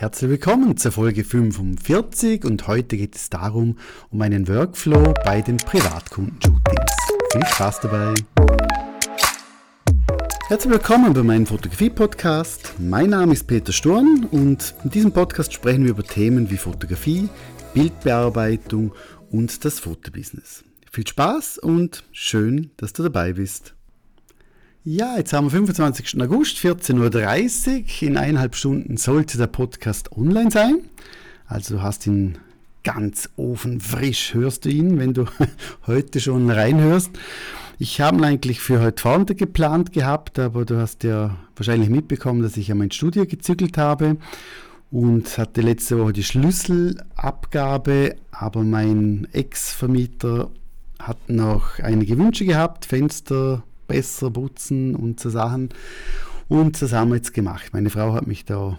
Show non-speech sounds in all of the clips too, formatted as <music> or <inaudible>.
Herzlich willkommen zur Folge 45 und heute geht es darum, um einen Workflow bei den Privatkunden-Shootings. Viel Spaß dabei! Herzlich willkommen bei meinem Fotografie-Podcast. Mein Name ist Peter Sturm und in diesem Podcast sprechen wir über Themen wie Fotografie, Bildbearbeitung und das Fotobusiness. Viel Spaß und schön, dass du dabei bist. Ja, jetzt haben wir 25. August, 14.30 Uhr. In eineinhalb Stunden sollte der Podcast online sein. Also du hast ihn ganz ofenfrisch, hörst du ihn, wenn du <laughs> heute schon reinhörst. Ich habe ihn eigentlich für heute Vormittag geplant gehabt, aber du hast ja wahrscheinlich mitbekommen, dass ich ja mein Studio gezügelt habe und hatte letzte Woche die Schlüsselabgabe, aber mein Ex-Vermieter hat noch einige Wünsche gehabt, Fenster, besser putzen und so Sachen. Und das haben wir jetzt gemacht. Meine Frau hat mich da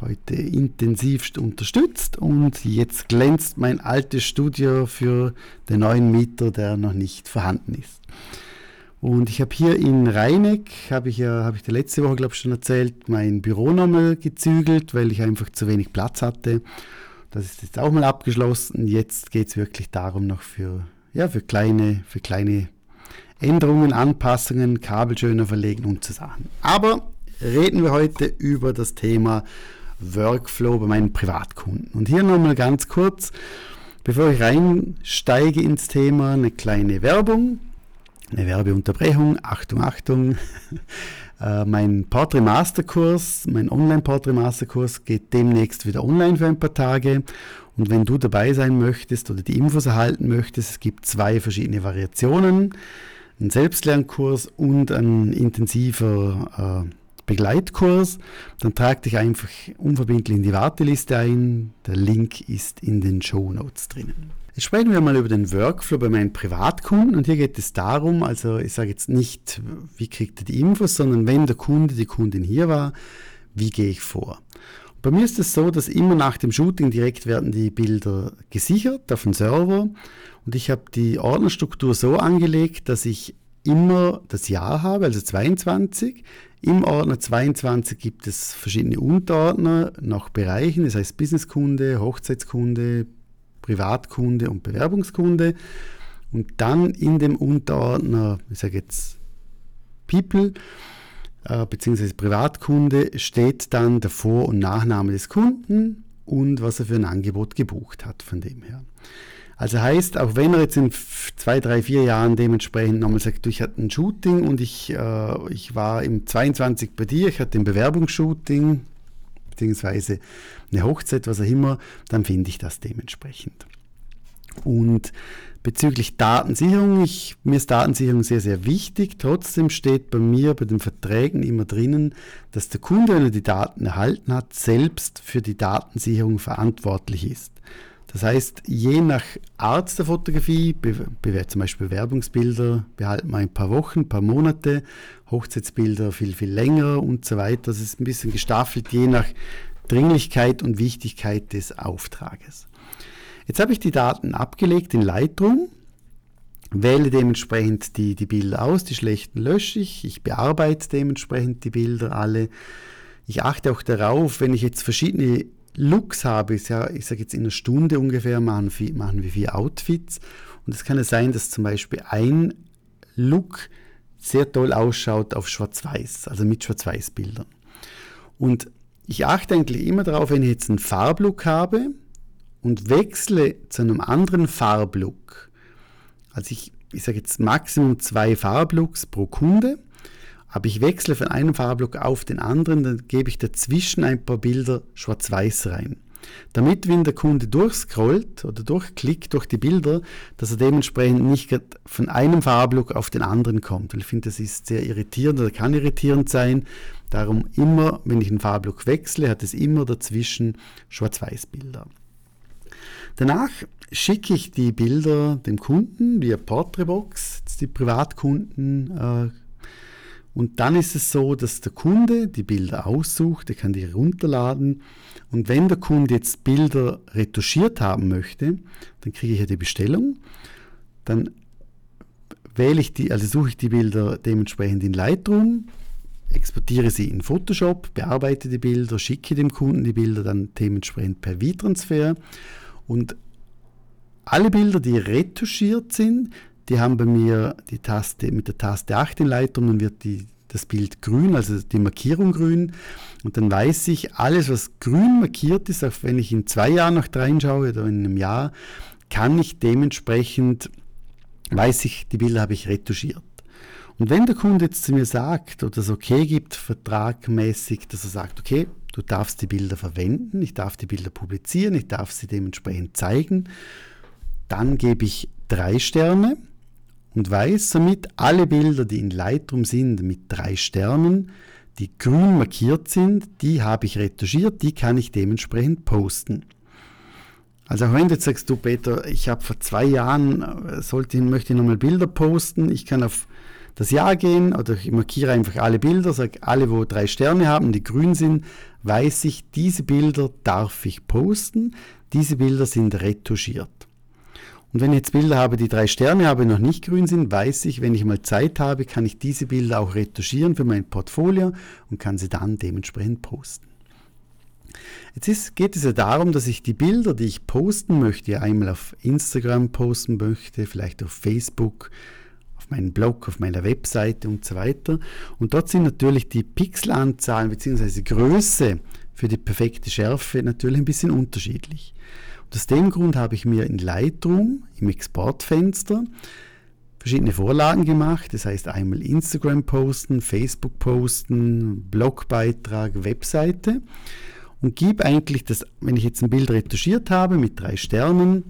heute intensivst unterstützt und jetzt glänzt mein altes Studio für den neuen Mieter, der noch nicht vorhanden ist. Und ich habe hier in Rheineck, habe ich ja, habe ich die letzte Woche, glaube ich, schon erzählt, mein Büro nochmal gezügelt, weil ich einfach zu wenig Platz hatte. Das ist jetzt auch mal abgeschlossen. Jetzt geht es wirklich darum, noch für, ja, für kleine, für kleine Änderungen, Anpassungen, Kabel schöner verlegen und so Sachen. Aber reden wir heute über das Thema Workflow bei meinen Privatkunden. Und hier nochmal ganz kurz, bevor ich reinsteige ins Thema, eine kleine Werbung, eine Werbeunterbrechung. Achtung, Achtung. <laughs> Äh, mein Portrait Masterkurs, mein Online Portrait Masterkurs geht demnächst wieder online für ein paar Tage. Und wenn du dabei sein möchtest oder die Infos erhalten möchtest, es gibt zwei verschiedene Variationen ein Selbstlernkurs und ein intensiver äh, Begleitkurs, dann trag dich einfach unverbindlich in die Warteliste ein. Der Link ist in den Show Notes drinnen. Jetzt sprechen wir mal über den Workflow bei meinen Privatkunden und hier geht es darum, also ich sage jetzt nicht, wie kriegt er die Infos, sondern wenn der Kunde, die Kundin hier war, wie gehe ich vor? Bei mir ist es so, dass immer nach dem Shooting direkt werden die Bilder gesichert auf den Server und ich habe die Ordnerstruktur so angelegt, dass ich immer das Jahr habe, also 22. Im Ordner 22 gibt es verschiedene Unterordner nach Bereichen, das heißt Businesskunde, Hochzeitskunde, Privatkunde und Bewerbungskunde. Und dann in dem Unterordner, ich sage jetzt People, äh, beziehungsweise Privatkunde steht dann der Vor- und Nachname des Kunden und was er für ein Angebot gebucht hat von dem her. Also heißt, auch wenn er jetzt in zwei, drei, vier Jahren dementsprechend nochmal sagt, ich hatte ein Shooting und ich, äh, ich war im 22 bei dir, ich hatte ein Bewerbungsshooting, beziehungsweise eine Hochzeit, was auch immer, dann finde ich das dementsprechend. Und bezüglich Datensicherung, ich, mir ist Datensicherung sehr, sehr wichtig. Trotzdem steht bei mir bei den Verträgen immer drinnen, dass der Kunde, wenn er die Daten erhalten hat, selbst für die Datensicherung verantwortlich ist. Das heißt, je nach Art der Fotografie, zum Beispiel Werbungsbilder behalten wir ein paar Wochen, ein paar Monate, Hochzeitsbilder viel, viel länger und so weiter. Das ist ein bisschen gestaffelt, je nach Dringlichkeit und Wichtigkeit des Auftrages. Jetzt habe ich die Daten abgelegt in Lightroom, wähle dementsprechend die, die Bilder aus, die schlechten lösche ich, ich bearbeite dementsprechend die Bilder alle. Ich achte auch darauf, wenn ich jetzt verschiedene Looks habe, ich sage jetzt in einer Stunde ungefähr, machen, machen wir vier Outfits. Und es kann ja sein, dass zum Beispiel ein Look sehr toll ausschaut auf Schwarz-Weiß, also mit Schwarz-Weiß-Bildern. Und ich achte eigentlich immer darauf, wenn ich jetzt einen Farblook habe, und wechsle zu einem anderen Farblook, also ich, ich sage jetzt Maximum zwei Farblooks pro Kunde, aber ich wechsle von einem Farblook auf den anderen, dann gebe ich dazwischen ein paar Bilder schwarz-weiß rein. Damit, wenn der Kunde durchscrollt oder durchklickt durch die Bilder, dass er dementsprechend nicht von einem Farblook auf den anderen kommt. Weil ich finde, das ist sehr irritierend oder kann irritierend sein. Darum immer, wenn ich einen Farblook wechsle, hat es immer dazwischen Schwarz-Weiß-Bilder. Danach schicke ich die Bilder dem Kunden via Porträtbox, die Privatkunden. Äh, und dann ist es so, dass der Kunde die Bilder aussucht, er kann die runterladen. Und wenn der Kunde jetzt Bilder retuschiert haben möchte, dann kriege ich ja die Bestellung. Dann wähle ich die, also suche ich die Bilder dementsprechend in Lightroom, exportiere sie in Photoshop, bearbeite die Bilder, schicke dem Kunden die Bilder dann dementsprechend per V-Transfer und alle Bilder, die retuschiert sind, die haben bei mir die Taste mit der Taste 8 in Lightroom, dann wird die, das Bild grün, also die Markierung grün. Und dann weiß ich, alles, was grün markiert ist, auch wenn ich in zwei Jahren noch reinschaue oder in einem Jahr, kann ich dementsprechend, weiß ich, die Bilder habe ich retuschiert. Und wenn der Kunde jetzt zu mir sagt oder es okay gibt, vertragmäßig, dass er sagt, okay, du darfst die Bilder verwenden, ich darf die Bilder publizieren, ich darf sie dementsprechend zeigen, dann gebe ich drei Sterne und weiß somit, alle Bilder, die in Lightroom sind mit drei Sternen, die grün markiert sind, die habe ich retuschiert, die kann ich dementsprechend posten. Also auch wenn du jetzt sagst, du Peter, ich habe vor zwei Jahren, äh, sollte, möchte ich nochmal Bilder posten, ich kann auf das Jahr gehen oder ich markiere einfach alle Bilder, sage alle, wo drei Sterne haben, die grün sind, weiß ich, diese Bilder darf ich posten, diese Bilder sind retuschiert. Und wenn ich jetzt Bilder habe, die drei Sterne haben, noch nicht grün sind, weiß ich, wenn ich mal Zeit habe, kann ich diese Bilder auch retuschieren für mein Portfolio und kann sie dann dementsprechend posten. Jetzt ist, geht es ja darum, dass ich die Bilder, die ich posten möchte, einmal auf Instagram posten möchte, vielleicht auf Facebook, auf meinem Blog, auf meiner Webseite und so weiter. Und dort sind natürlich die Pixelanzahlen bzw. Größe für die perfekte Schärfe natürlich ein bisschen unterschiedlich. Aus dem Grund habe ich mir in Lightroom im Exportfenster verschiedene Vorlagen gemacht. Das heißt einmal Instagram posten, Facebook posten, Blogbeitrag, Webseite und gebe eigentlich das, wenn ich jetzt ein Bild retuschiert habe mit drei Sternen,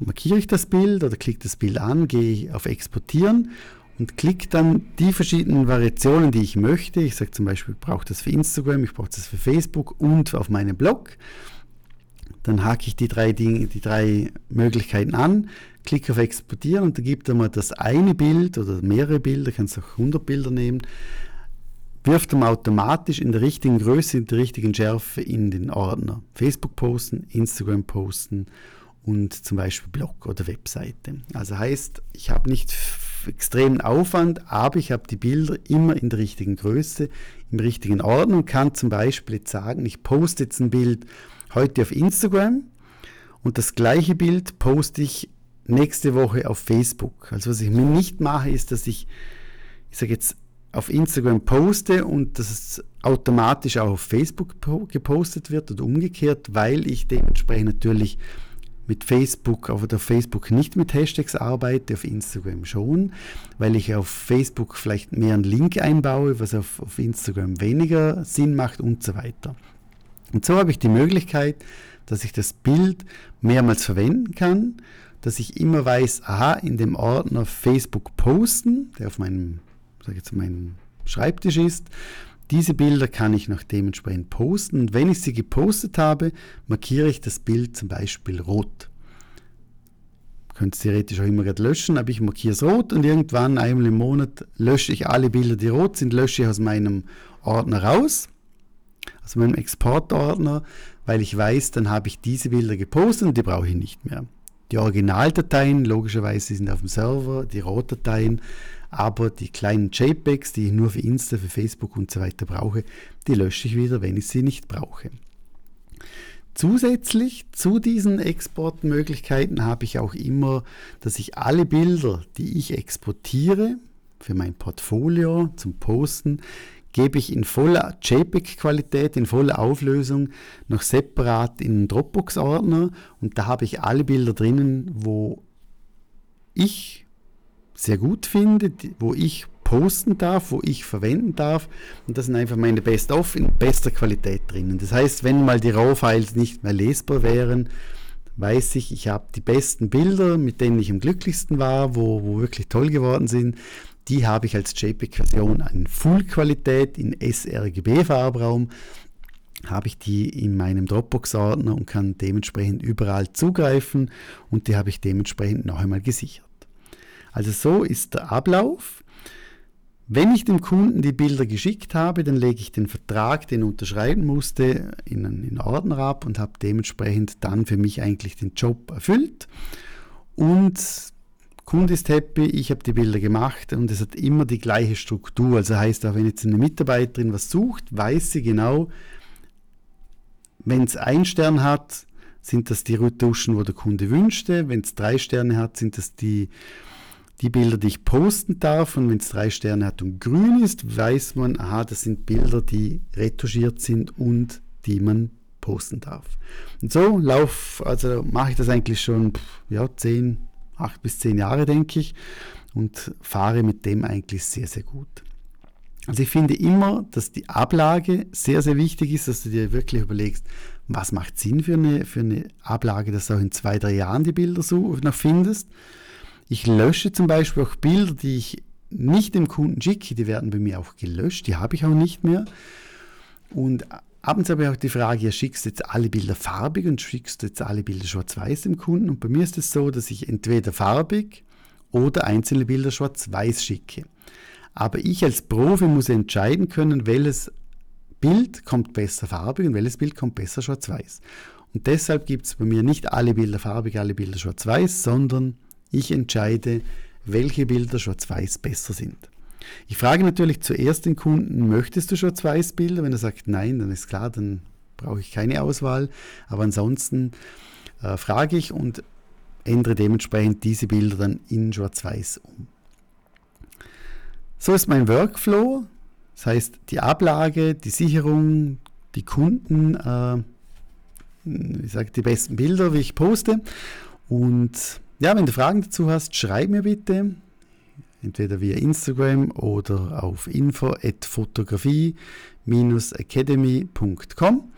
markiere ich das Bild oder klicke das Bild an, gehe auf Exportieren und klicke dann die verschiedenen Variationen, die ich möchte. Ich sage zum Beispiel, ich brauche das für Instagram, ich brauche das für Facebook und auf meinem Blog. Dann hake ich die drei, Dinge, die drei Möglichkeiten an, klicke auf Exportieren und da gibt er mir das eine Bild oder mehrere Bilder, kannst auch 100 Bilder nehmen, wirft er automatisch in der richtigen Größe, in der richtigen Schärfe in den Ordner. Facebook posten, Instagram posten und zum Beispiel Blog oder Webseite. Also heißt, ich habe nicht extremen Aufwand, aber ich habe die Bilder immer in der richtigen Größe, im richtigen Ordner und kann zum Beispiel jetzt sagen, ich poste jetzt ein Bild heute auf Instagram und das gleiche Bild poste ich nächste Woche auf Facebook. Also was ich mir nicht mache, ist, dass ich, ich sage jetzt, auf Instagram poste und dass es automatisch auch auf Facebook gepostet wird oder umgekehrt, weil ich dementsprechend natürlich mit Facebook, auf der Facebook nicht mit Hashtags arbeite, auf Instagram schon, weil ich auf Facebook vielleicht mehr einen Link einbaue, was auf, auf Instagram weniger Sinn macht und so weiter. Und so habe ich die Möglichkeit, dass ich das Bild mehrmals verwenden kann, dass ich immer weiß, aha, in dem Ordner Facebook posten, der auf meinem, sag jetzt, meinem Schreibtisch ist, diese Bilder kann ich noch dementsprechend posten und wenn ich sie gepostet habe, markiere ich das Bild zum Beispiel rot. Könnt es theoretisch auch immer gerade löschen, aber ich markiere es rot und irgendwann einmal im Monat lösche ich alle Bilder, die rot sind, lösche ich aus meinem Ordner raus also meinem Exportordner, weil ich weiß, dann habe ich diese Bilder gepostet und die brauche ich nicht mehr. Die Originaldateien, logischerweise, sind auf dem Server, die RAW-Dateien, aber die kleinen JPEGs, die ich nur für Insta, für Facebook und so weiter brauche, die lösche ich wieder, wenn ich sie nicht brauche. Zusätzlich zu diesen Exportmöglichkeiten habe ich auch immer, dass ich alle Bilder, die ich exportiere für mein Portfolio zum Posten, gebe ich in voller JPEG-Qualität, in voller Auflösung noch separat in einen Dropbox-Ordner und da habe ich alle Bilder drinnen, wo ich sehr gut finde, wo ich posten darf, wo ich verwenden darf. Und das sind einfach meine Best-of in bester Qualität drinnen. Das heißt, wenn mal die RAW-Files nicht mehr lesbar wären, weiß ich, ich habe die besten Bilder, mit denen ich am glücklichsten war, wo, wo wirklich toll geworden sind. Die habe ich als JPEG-Version in Full-Qualität in sRGB-Farbraum habe ich die in meinem Dropbox-Ordner und kann dementsprechend überall zugreifen und die habe ich dementsprechend noch einmal gesichert. Also so ist der Ablauf. Wenn ich dem Kunden die Bilder geschickt habe, dann lege ich den Vertrag, den er unterschreiben musste, in einen Ordner ab und habe dementsprechend dann für mich eigentlich den Job erfüllt und Kunde ist happy, ich habe die Bilder gemacht und es hat immer die gleiche Struktur. Also heißt auch, wenn jetzt eine Mitarbeiterin was sucht, weiß sie genau, wenn es einen Stern hat, sind das die Retuschen, wo der Kunde wünschte. Wenn es drei Sterne hat, sind das die, die Bilder, die ich posten darf. Und wenn es drei Sterne hat und grün ist, weiß man, aha, das sind Bilder, die retuschiert sind und die man posten darf. Und so lauf, also mache ich das eigentlich schon ja, zehn, acht bis zehn Jahre, denke ich, und fahre mit dem eigentlich sehr, sehr gut. Also ich finde immer, dass die Ablage sehr, sehr wichtig ist, dass du dir wirklich überlegst, was macht Sinn für eine, für eine Ablage, dass du auch in zwei, drei Jahren die Bilder so noch findest. Ich lösche zum Beispiel auch Bilder, die ich nicht dem Kunden schicke, die werden bei mir auch gelöscht, die habe ich auch nicht mehr. Und abends habe ich auch die Frage, ja, schickst du jetzt alle Bilder farbig und schickst du jetzt alle Bilder schwarz-weiß dem Kunden? Und bei mir ist es so, dass ich entweder farbig oder einzelne Bilder schwarz-weiß schicke. Aber ich als Profi muss entscheiden können, welches Bild kommt besser farbig und welches Bild kommt besser schwarz-weiß. Und deshalb gibt es bei mir nicht alle Bilder farbig, alle Bilder schwarz-weiß, sondern ich entscheide, welche Bilder schwarz-weiß besser sind. Ich frage natürlich zuerst den Kunden, möchtest du schwarz-weiß Bilder? Wenn er sagt nein, dann ist klar, dann brauche ich keine Auswahl. Aber ansonsten äh, frage ich und ändere dementsprechend diese Bilder dann in schwarz-weiß um. So ist mein Workflow. Das heißt, die Ablage, die Sicherung, die Kunden, äh, ich sage die besten Bilder, wie ich poste. Und ja, wenn du Fragen dazu hast, schreib mir bitte. Entweder via Instagram oder auf info.fotografie-academy.com.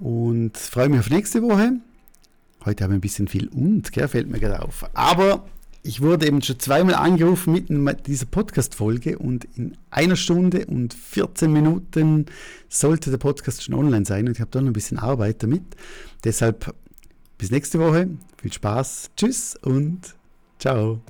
Und freue mich auf nächste Woche. Heute haben wir ein bisschen viel und, gell, fällt mir gerade auf. Aber ich wurde eben schon zweimal angerufen mitten in dieser Podcast-Folge und in einer Stunde und 14 Minuten sollte der Podcast schon online sein und ich habe da noch ein bisschen Arbeit damit. Deshalb bis nächste Woche. Viel Spaß. Tschüss und ciao.